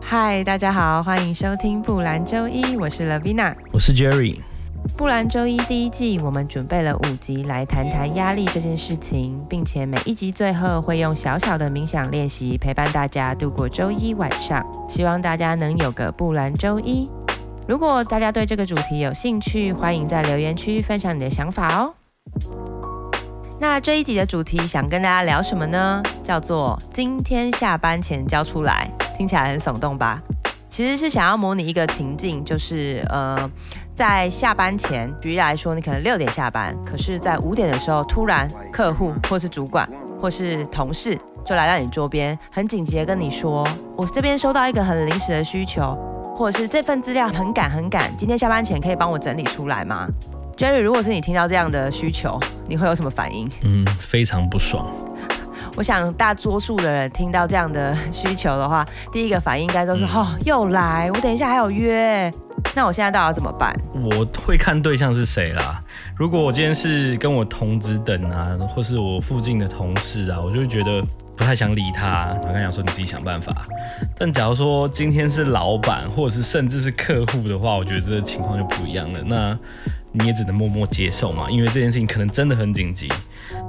嗨，大家好，欢迎收听布兰周一，我是 Lavina，我是 Jerry。布兰周一第一季，我们准备了五集来谈谈压力这件事情，并且每一集最后会用小小的冥想练习陪伴大家度过周一晚上，希望大家能有个布兰周一。如果大家对这个主题有兴趣，欢迎在留言区分享你的想法哦。那这一集的主题想跟大家聊什么呢？叫做今天下班前交出来，听起来很耸动吧？其实是想要模拟一个情境，就是呃，在下班前，举例来说，你可能六点下班，可是在五点的时候，突然客户或是主管或是同事就来到你桌边，很紧急的跟你说，我这边收到一个很临时的需求，或者是这份资料很赶很赶，今天下班前可以帮我整理出来吗？Jerry，如果是你听到这样的需求，你会有什么反应？嗯，非常不爽。我想大多数的人听到这样的需求的话，第一个反应应该都是：嗯、哦，又来！我等一下还有约，那我现在到底要怎么办？我会看对象是谁啦。如果我今天是跟我同职等啊，或是我附近的同事啊，我就会觉得不太想理他。我刚想说你自己想办法。但假如说今天是老板，或者是甚至是客户的话，我觉得这个情况就不一样了。那你也只能默默接受嘛，因为这件事情可能真的很紧急。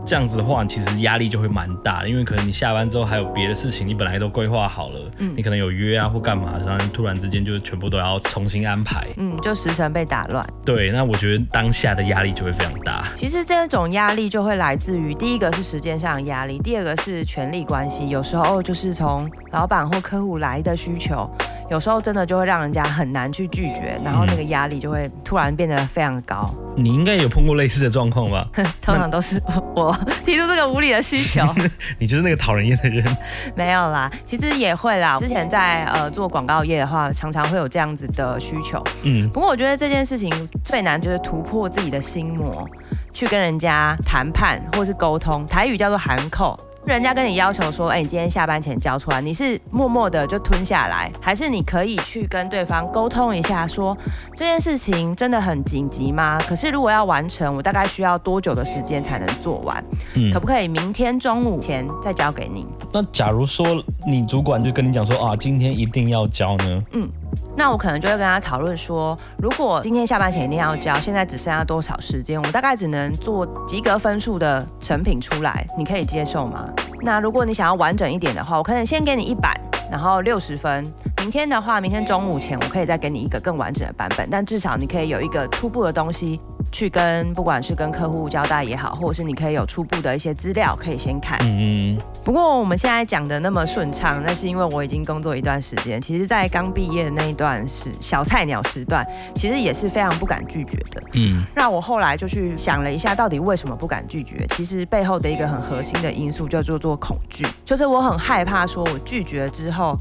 这样子的话，其实压力就会蛮大的，因为可能你下班之后还有别的事情，你本来都规划好了，嗯，你可能有约啊或干嘛，然后突然之间就全部都要重新安排，嗯，就时程被打乱。对，那我觉得当下的压力就会非常大。其实这种压力就会来自于第一个是时间上的压力，第二个是权力关系，有时候就是从老板或客户来的需求。有时候真的就会让人家很难去拒绝，然后那个压力就会突然变得非常高。你应该有碰过类似的状况吧？通常都是我提出 这个无理的需求。你就是那个讨人厌的人。没有啦，其实也会啦。之前在呃做广告业的话，常常会有这样子的需求。嗯。不过我觉得这件事情最难就是突破自己的心魔，去跟人家谈判或是沟通。台语叫做含扣。人家跟你要求说，哎、欸，你今天下班前交出来，你是默默的就吞下来，还是你可以去跟对方沟通一下说，说这件事情真的很紧急吗？可是如果要完成，我大概需要多久的时间才能做完？嗯，可不可以明天中午前再交给你？那假如说你主管就跟你讲说，啊，今天一定要交呢？嗯。那我可能就会跟他讨论说，如果今天下班前一定要交，现在只剩下多少时间？我大概只能做及格分数的成品出来，你可以接受吗？那如果你想要完整一点的话，我可能先给你一百，然后六十分。明天的话，明天中午前我可以再给你一个更完整的版本，但至少你可以有一个初步的东西。去跟不管是跟客户交代也好，或者是你可以有初步的一些资料可以先看。嗯，不过我们现在讲的那么顺畅，那是因为我已经工作一段时间。其实，在刚毕业的那一段是小菜鸟时段，其实也是非常不敢拒绝的。嗯，那我后来就去想了一下，到底为什么不敢拒绝？其实背后的一个很核心的因素叫做做恐惧，就是我很害怕说我拒绝了之后。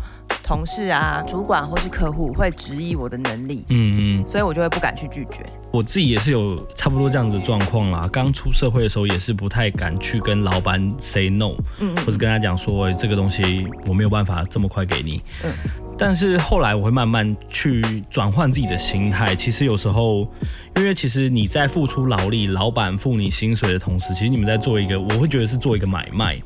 同事啊，主管或是客户会质疑我的能力，嗯嗯，所以我就会不敢去拒绝。我自己也是有差不多这样子的状况啦。刚出社会的时候也是不太敢去跟老板 say no，嗯，或者跟他讲说，欸，这个东西我没有办法这么快给你。嗯，但是后来我会慢慢去转换自己的心态。其实有时候，因为其实你在付出劳力，老板付你薪水的同时，其实你们在做一个，我会觉得是做一个买卖。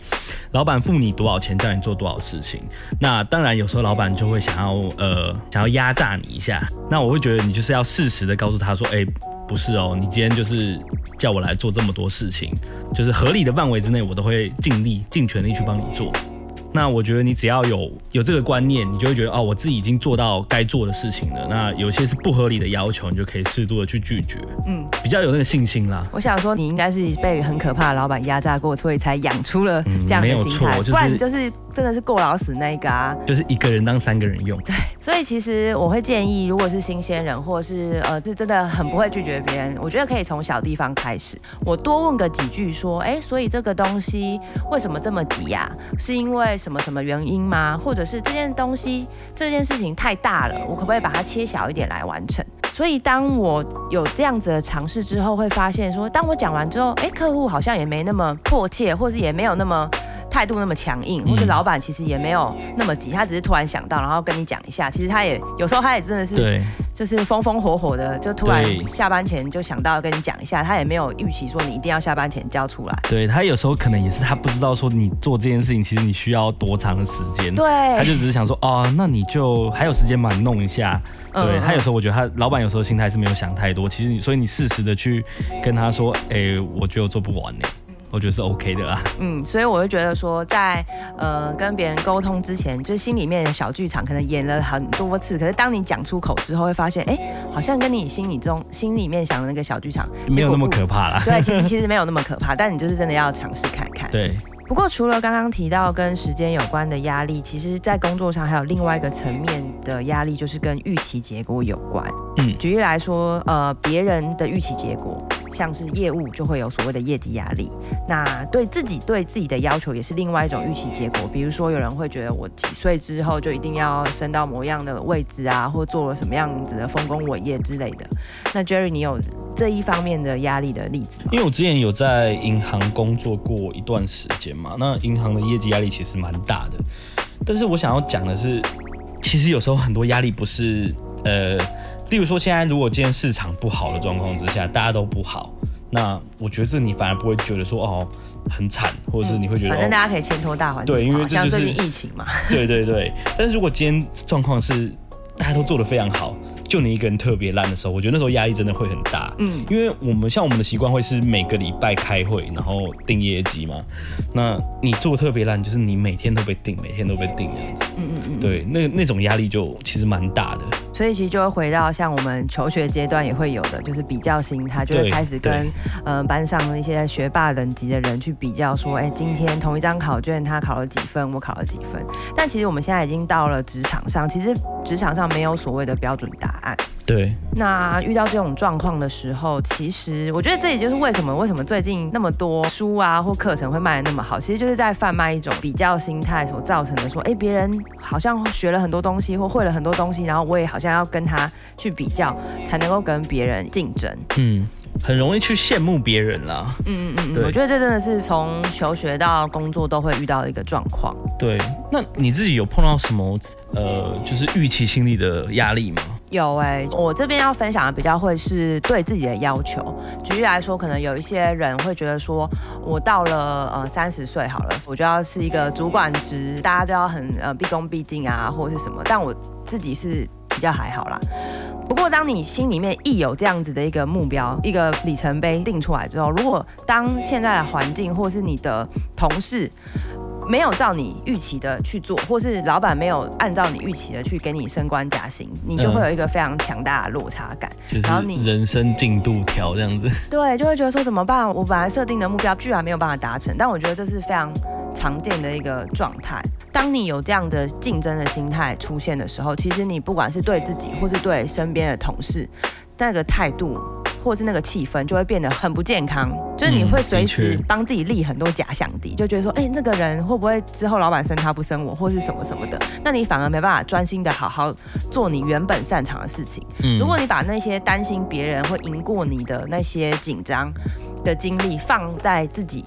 老板付你多少钱，叫你做多少事情。那当然有时候老板就会想要呃想要压榨你一下。那我会觉得你就是要适时的告诉他说，哎。不是哦，你今天就是叫我来做这么多事情，就是合理的范围之内，我都会尽力尽全力去帮你做。那我觉得你只要有有这个观念，你就会觉得哦，我自己已经做到该做的事情了。那有些是不合理的要求，你就可以适度的去拒绝。嗯，比较有那个信心啦。我想说，你应该是被很可怕的老板压榨过，所以才养出了这样的心态。不然就是真的是够老死那一个啊。就是一个人当三个人用。对，所以其实我会建议，如果是新鲜人，或者是呃，是真的很不会拒绝别人，我觉得可以从小地方开始。我多问个几句，说，哎，所以这个东西为什么这么急呀？是因为？什么什么原因吗？或者是这件东西这件事情太大了，我可不可以把它切小一点来完成？所以当我有这样子的尝试之后，会发现说，当我讲完之后，哎，客户好像也没那么迫切，或是也没有那么态度那么强硬，或者老板其实也没有那么急，他只是突然想到，然后跟你讲一下。其实他也有时候他也真的是就是风风火火的，就突然下班前就想到跟你讲一下，他也没有预期说你一定要下班前交出来。对，他有时候可能也是他不知道说你做这件事情其实你需要多长的时间，对，他就只是想说哦，那你就还有时间嘛，你弄一下。对，他有时候我觉得他老板有时候心态是没有想太多，其实你所以你适时的去跟他说，哎，我觉得我做不完呢。我觉得是 OK 的啦。嗯，所以我就觉得说在，在呃跟别人沟通之前，就心里面的小剧场可能演了很多次，可是当你讲出口之后，会发现，哎，好像跟你心里中心里面想的那个小剧场 没有那么可怕啦。对，其实其实没有那么可怕，但你就是真的要尝试看看。对。不过除了刚刚提到跟时间有关的压力，其实在工作上还有另外一个层面的压力，就是跟预期结果有关。嗯，举例来说，呃，别人的预期结果。像是业务就会有所谓的业绩压力，那对自己对自己的要求也是另外一种预期结果。比如说，有人会觉得我几岁之后就一定要升到某样的位置啊，或做了什么样子的丰功伟业之类的。那 Jerry，你有这一方面的压力的例子吗？因为我之前有在银行工作过一段时间嘛，那银行的业绩压力其实蛮大的。但是我想要讲的是，其实有时候很多压力不是呃。例如说，现在如果今天市场不好的状况之下，大家都不好，那我觉得这你反而不会觉得说哦很惨，或者是你会觉得、嗯、反正大家可以牵拖大环境，对，因为这就是最近疫情嘛。对对对，但是如果今天状况是大家都做得非常好。就你一个人特别烂的时候，我觉得那时候压力真的会很大。嗯，因为我们像我们的习惯会是每个礼拜开会，然后定业绩嘛。那你做特别烂，就是你每天都被定，每天都被定这样子。嗯嗯嗯。对，那那种压力就其实蛮大的。所以其实就会回到像我们求学阶段也会有的，就是比较心他，就会开始跟呃班上的一些学霸等级的人去比较，说，哎，今天同一张考卷他考了几分，我考了几分。但其实我们现在已经到了职场上，其实职场上没有所谓的标准答案。对，那遇到这种状况的时候，其实我觉得这也就是为什么为什么最近那么多书啊或课程会卖的那么好，其实就是在贩卖一种比较心态所造成的。说，哎，别人好像学了很多东西或会了很多东西，然后我也好像要跟他去比较，才能够跟别人竞争。嗯，很容易去羡慕别人啦。嗯嗯嗯，我觉得这真的是从求学到工作都会遇到的一个状况。对，那你自己有碰到什么？呃，就是预期心理的压力吗？有哎、我这边要分享的比较会是对自己的要求。举例来说，可能有一些人会觉得说，我到了呃三十岁好了，我就要是一个主管职，大家都要很呃毕恭毕敬啊，或者是什么。但我自己是比较还好啦。不过，当你心里面一有这样子的一个目标、一个里程碑定出来之后，如果当现在的环境或是你的同事，没有照你预期的去做，或是老板没有按照你预期的去给你升官加薪，你就会有一个非常强大的落差感。嗯、然后你人生进度条这样子，对，就会觉得说怎么办？我本来设定的目标居然没有办法达成。但我觉得这是非常常见的一个状态。当你有这样的竞争的心态出现的时候，其实你不管是对自己，或是对身边的同事，那个态度。或是那个气氛就会变得很不健康，就是你会随时帮自己立很多假想敌，就觉得说，哎、欸，那个人会不会之后老板升他不升我，或是什么什么的，那你反而没办法专心的好好做你原本擅长的事情。嗯，如果你把那些担心别人会赢过你的那些紧张的经历放在自己。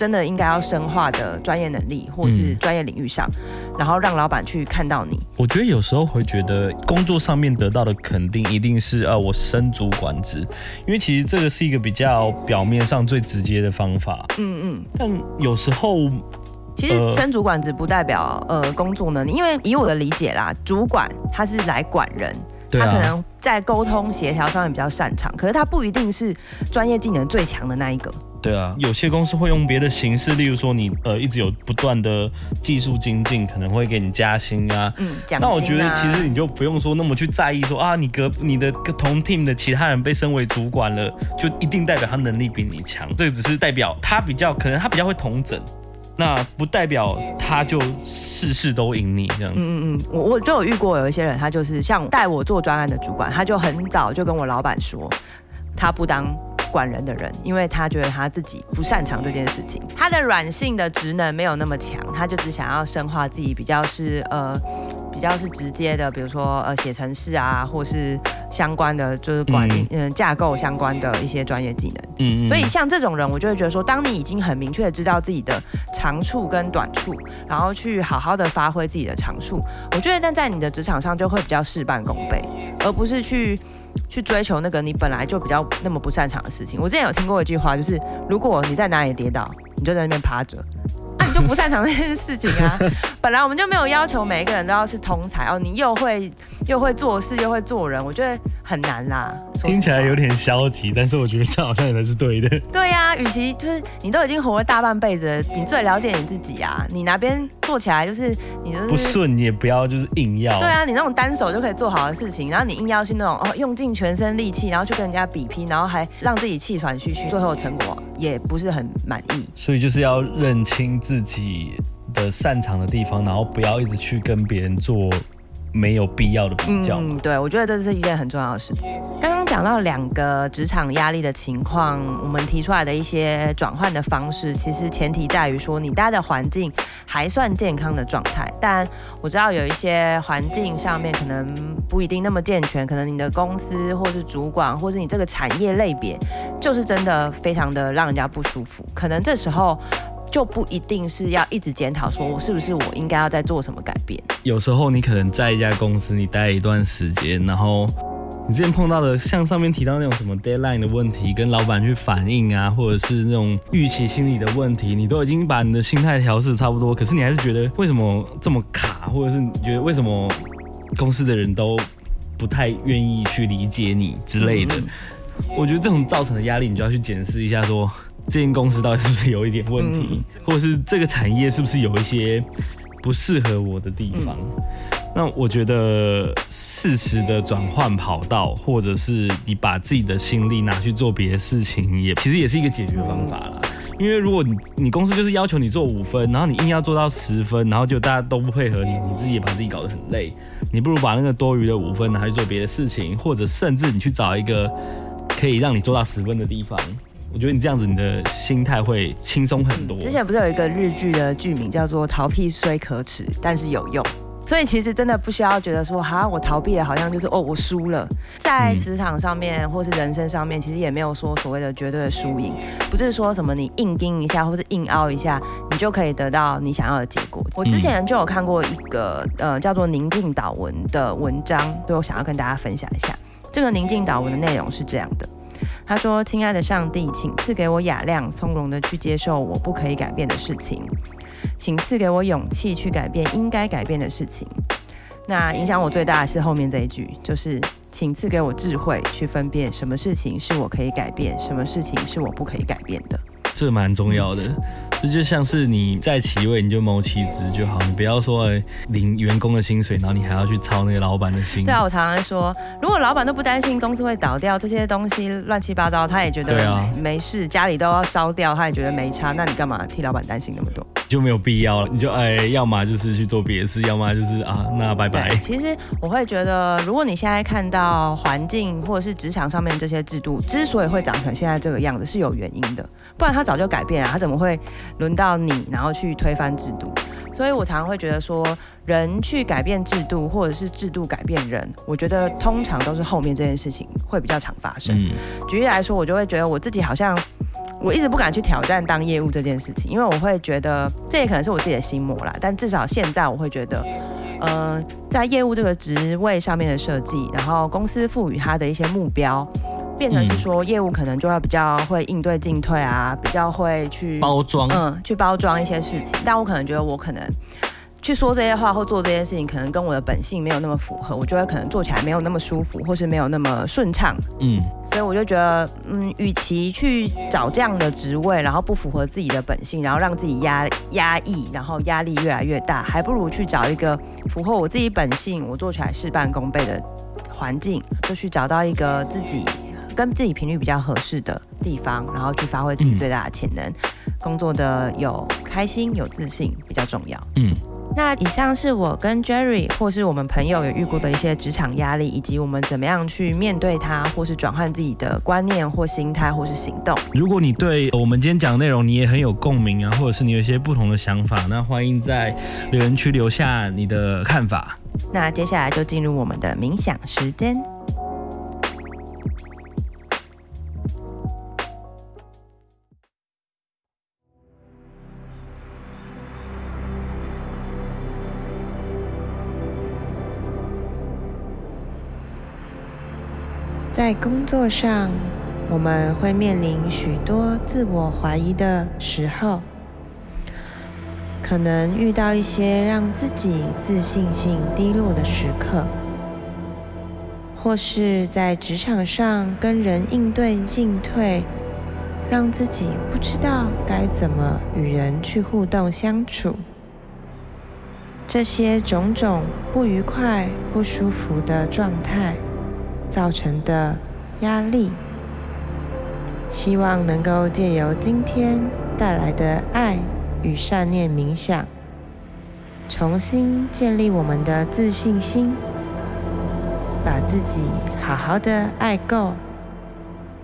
真的应该要深化的专业能力，或是专业领域上，嗯，然后让老板去看到你。我觉得有时候会觉得工作上面得到的肯定，一定是呃我升主管职，因为其实这个是一个比较表面上最直接的方法。嗯嗯。但有时候，其实升主管职不代表呃工作能力，因为以我的理解啦，主管他是来管人。他可能在沟通协调上面比较擅长，可是他不一定是专业技能最强的那一个。对啊，有些公司会用别的形式，例如说你呃一直有不断的技术精进，可能会给你加薪啊。嗯。那我觉得其实你就不用说那么去在意说啊，你隔你的同 team 的其他人被升为主管了，就一定代表他能力比你强。这个只是代表他比较可能他比较会统整。那不代表他就事事都赢你这样子。嗯嗯，我我就有遇过有一些人，他就是像带我做专案的主管，他就很早就跟我老板说，他不当管人的人，因为他觉得他自己不擅长这件事情，他的软性的职能没有那么强，他就只想要深化自己比较是呃比较是直接的，比如说呃写程式啊，或是相关的，就是管理嗯、呃、架构相关的一些专业技能。嗯，嗯，所以像这种人，我就会觉得说，当你已经很明确的知道自己的长处跟短处，然后去好好的发挥自己的长处，我觉得但在你的职场上就会比较事半功倍，而不是去去追求那个你本来就比较那么不擅长的事情。我之前有听过一句话，就是如果你在哪里跌倒，你就在那边趴着。不擅长这件事情啊！本来我们就没有要求每一个人都要是通才哦，你又会又会做事又会做人，我觉得很难啦。听起来有点消极，但是我觉得这好像也是对的。对呀、啊，与其就是你都已经活了大半辈子了，你最了解你自己啊！你哪边做起来就是你就是不顺，你也不要就是硬要。对啊，你那种单手就可以做好的事情，然后你硬要去那种哦用尽全身力气，然后去跟人家比拼，然后还让自己气喘吁吁，最后成果也不是很满意。所以就是要认清自己己的擅长的地方，然后不要一直去跟别人做没有必要的比较。嗯，对，我觉得这是一件很重要的事情。刚刚讲到两个职场压力的情况，我们提出来的一些转换的方式，其实前提在于说你待的环境还算健康的状态。但我知道有一些环境上面可能不一定那么健全，可能你的公司或是主管，或是你这个产业类别，就是真的非常的让人家不舒服。可能这时候。就不一定是要一直检讨，说我是不是我应该要再做什么改变。有时候你可能在一家公司你待一段时间，然后你之前碰到的像上面提到那种什么 deadline 的问题，跟老板去反映啊，或者是那种预期心理的问题，你都已经把你的心态调试差不多，可是你还是觉得为什么这么卡，或者是你觉得为什么公司的人都不太愿意去理解你之类的。嗯。我觉得这种造成的压力，你就要去检视一下说。这间公司到底是不是有一点问题，嗯、或者是这个产业是不是有一些不适合我的地方？嗯、那我觉得适时的转换跑道，或者是你把自己的心力拿去做别的事情，也其实也是一个解决方法啦。因为如果你你公司就是要求你做五分，然后你硬要做到十分，然后就大家都不配合你，你自己也把自己搞得很累。你不如把那个多余的五分拿去做别的事情，或者甚至你去找一个可以让你做到十分的地方。我觉得你这样子，你的心态会轻松很多。之前不是有一个日剧的剧名叫做“逃避虽可耻，但是有用”，所以其实真的不需要觉得说，哈，我逃避了，好像就是哦，我输了。在职场上面或是人生上面，其实也没有说所谓的绝对的输赢，不是说什么你硬盯一下或是硬凹一下，你就可以得到你想要的结果。我之前就有看过一个呃叫做“宁静岛文”的文章，所以，我想要跟大家分享一下。这个宁静岛文的内容是这样的。他说：“亲爱的上帝，请赐给我雅量，从容的去接受我不可以改变的事情，请赐给我勇气去改变应该改变的事情。那影响我最大的是后面这一句，就是请赐给我智慧去分辨什么事情是我可以改变，什么事情是我不可以改变的。”这蛮重要的，这就像是你在其位，你就谋其职就好，你不要说领员工的薪水，然后你还要去操那个老板的心。对啊，我常常说，如果老板都不担心公司会倒掉，这些东西乱七八糟，他也觉得没，没事，家里都要烧掉，他也觉得没差，那你干嘛替老板担心那么多？就没有必要了，你就哎，要么就是去做别的事，要么就是啊，那拜拜。其实我会觉得，如果你现在看到环境或者是职场上面这些制度之所以会长成现在这个样子，是有原因的，不然它早就改变了，它怎么会轮到你然后去推翻制度？所以我常常会觉得说，人去改变制度，或者是制度改变人，我觉得通常都是后面这件事情会比较常发生。嗯。举例来说，我就会觉得我自己好像。我一直不敢去挑战当业务这件事情，因为我会觉得这也可能是我自己的心魔啦。但至少现在我会觉得，呃，在业务这个职位上面的设计，然后公司赋予他的一些目标，变成是说业务可能就会比较会应对进退啊，比较会去包装，嗯，去包装一些事情。但我可能觉得我可能。去说这些话或做这些事情，可能跟我的本性没有那么符合，我就会可能做起来没有那么舒服，或是没有那么顺畅。嗯，所以我就觉得，嗯，与其去找这样的职位，然后不符合自己的本性，然后让自己压压抑，然后压力越来越大，还不如去找一个符合我自己本性，我做起来事半功倍的环境，就去找到一个自己跟自己频率比较合适的地方，然后去发挥自己最大的潜能，嗯、工作的有开心有自信比较重要。嗯。那以上是我跟 Jerry 或是我们朋友有遇过的一些职场压力，以及我们怎么样去面对它，或是转换自己的观念或心态，或是行动。如果你对我们今天讲的内容你也很有共鸣啊，或者是你有一些不同的想法，那欢迎在留言区留下你的看法。那接下来就进入我们的冥想时间。在工作上，我们会面临许多自我怀疑的时候，可能遇到一些让自己自信心低落的时刻，或是在职场上跟人应对进退，让自己不知道该怎么与人去互动相处。这些种种不愉快、不舒服的状态造成的压力，希望能够借由今天带来的爱与善念冥想，重新建立我们的自信心，把自己好好的爱够，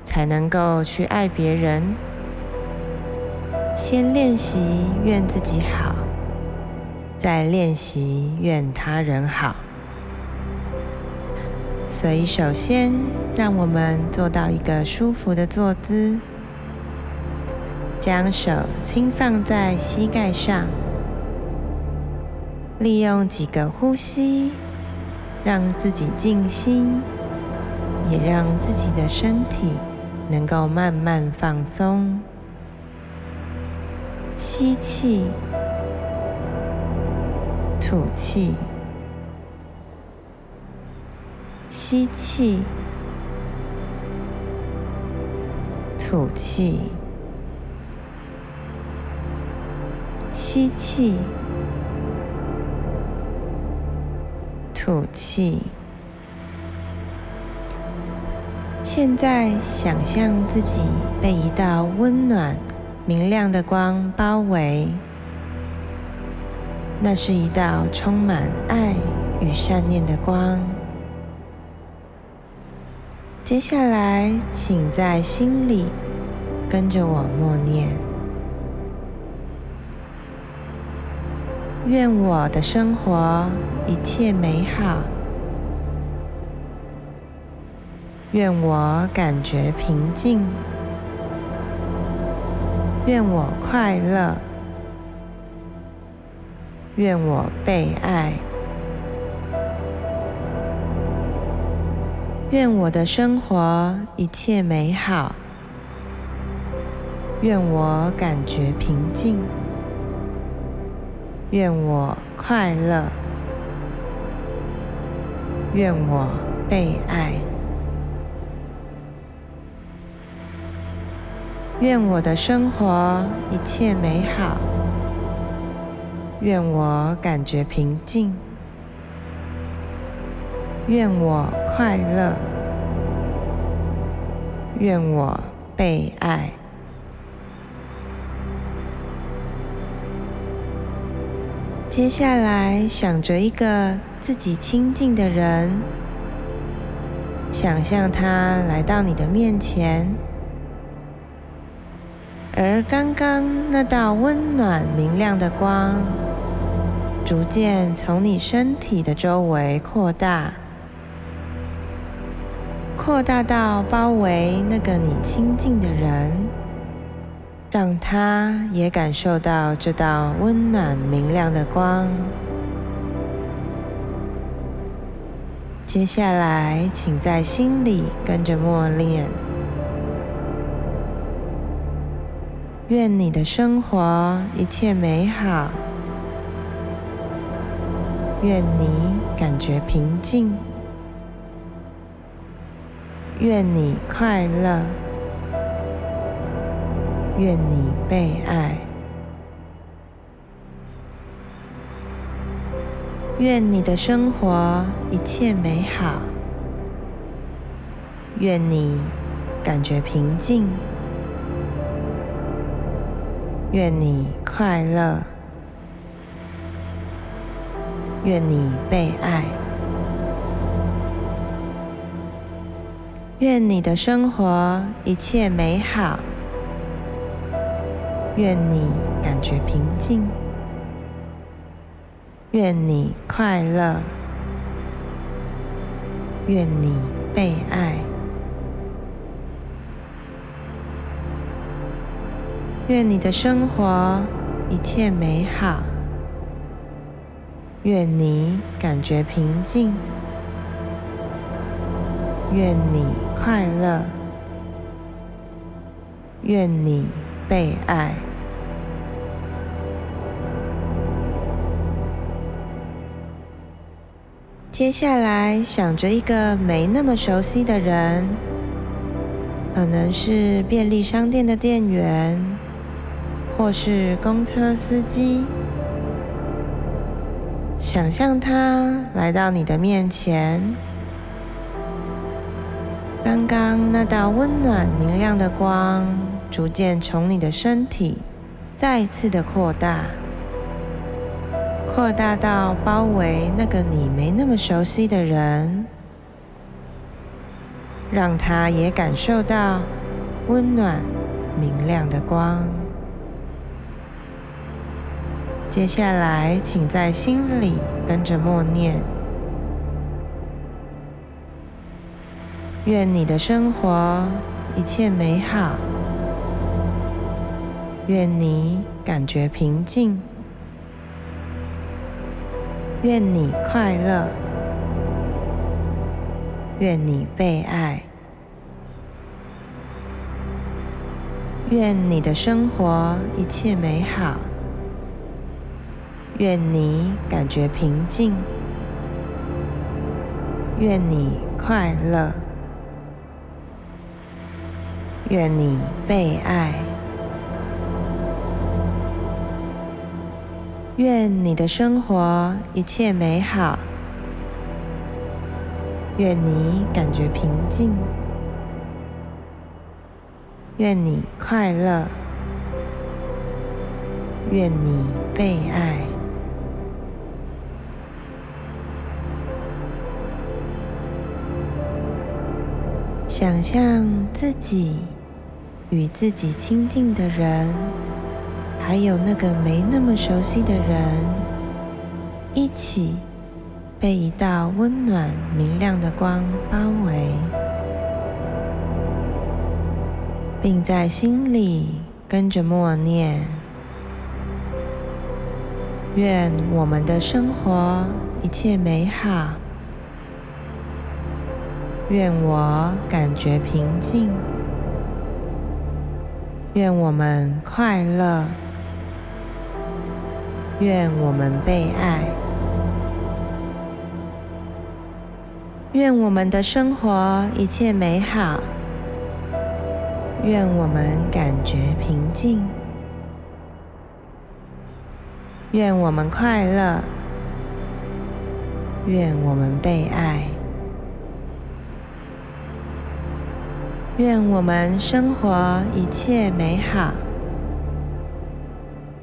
才能够去爱别人。先练习愿自己好。再练习愿他人好，所以首先让我们做到一个舒服的坐姿，将手轻放在膝盖上，利用几个呼吸，让自己静心，也让自己的身体能够慢慢放松。吸气。吐气，吸气，吐气，吸气，吐气。现在想象自己被一道温暖、明亮的光包围。那是一道充满爱与善念的光。接下来，请在心里跟着我默念：愿我的生活一切美好，愿我感觉平静，愿我快乐。愿我被爱，愿我的生活一切美好，愿我感觉平静，愿我快乐，愿我被爱，愿我的生活一切美好。愿我感觉平静，愿我快乐，愿我被爱。接下来，想着一个自己亲近的人，想象他来到你的面前，而刚刚那道温暖明亮的光。逐渐从你身体的周围扩大，扩大到包围那个你亲近的人，让他也感受到这道温暖明亮的光。接下来，请在心里跟着默念：愿你的生活一切美好。愿你感觉平静，愿你快乐，愿你被爱，愿你的生活一切美好，愿你感觉平静，愿你快乐。愿你被爱，愿你的生活一切美好，愿你感觉平静，愿你快乐，愿你被爱，愿你的生活一切美好。愿你感觉平静，愿你快乐，愿你被爱。接下来，想着一个没那么熟悉的人，可能是便利商店的店员，或是公车司机。想象他来到你的面前，刚刚那道温暖明亮的光，逐渐从你的身体再次的扩大。扩大到包围那个你没那么熟悉的人，让他也感受到温暖明亮的光。接下来，请在心里跟着默念：愿你的生活一切美好，愿你感觉平静。愿你快乐，愿你被爱，愿你的生活一切美好，愿你感觉平静，愿你快乐，愿你被爱。愿你的生活一切美好，愿你感觉平静，愿你快乐，愿你被爱。想象自己与自己亲近的人。还有那个没那么熟悉的人，一起被一道温暖明亮的光包围，并在心里跟着默念：愿我们的生活一切美好，愿我感觉平静，愿我们快乐。愿我们被爱，愿我们的生活一切美好，愿我们感觉平静，愿我们快乐，愿我们被爱，愿我们生活一切美好。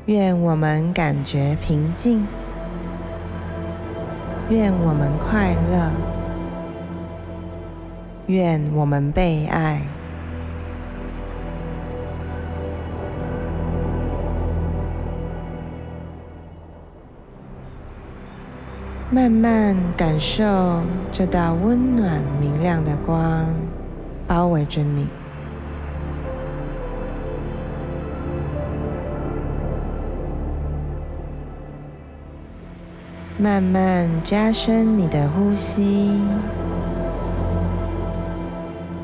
愿我们感觉平静，愿我们快乐，愿我们被爱。慢慢感受这道温暖明亮的光包围着你。慢慢加深你的呼吸，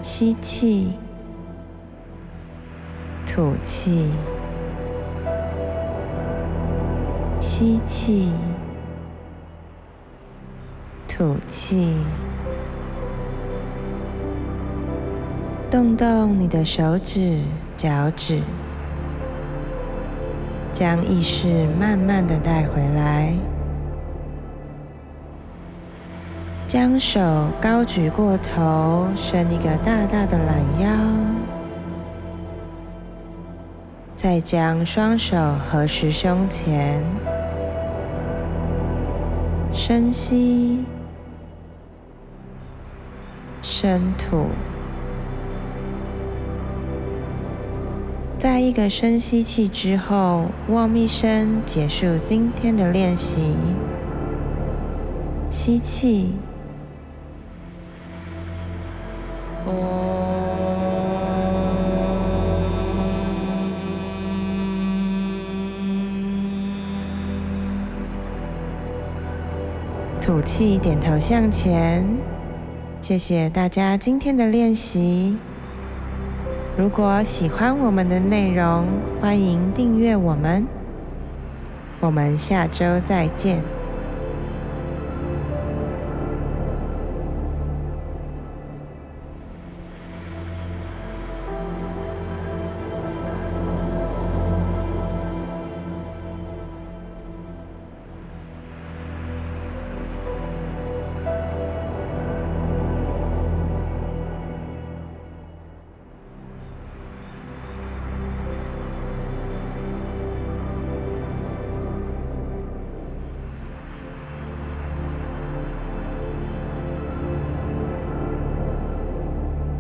吸气，吐气，吸气，吐气，动动你的手指、脚趾，将意识慢慢的带回来。将手高举过头，伸一个大大的懒腰，再将双手合十胸前，深吸，深吐。在一个深吸气之后，嗡一声结束今天的练习。吸气。吐气，点头向前，谢谢大家今天的练习。如果喜欢我们的内容，欢迎订阅我们。我们下周再见。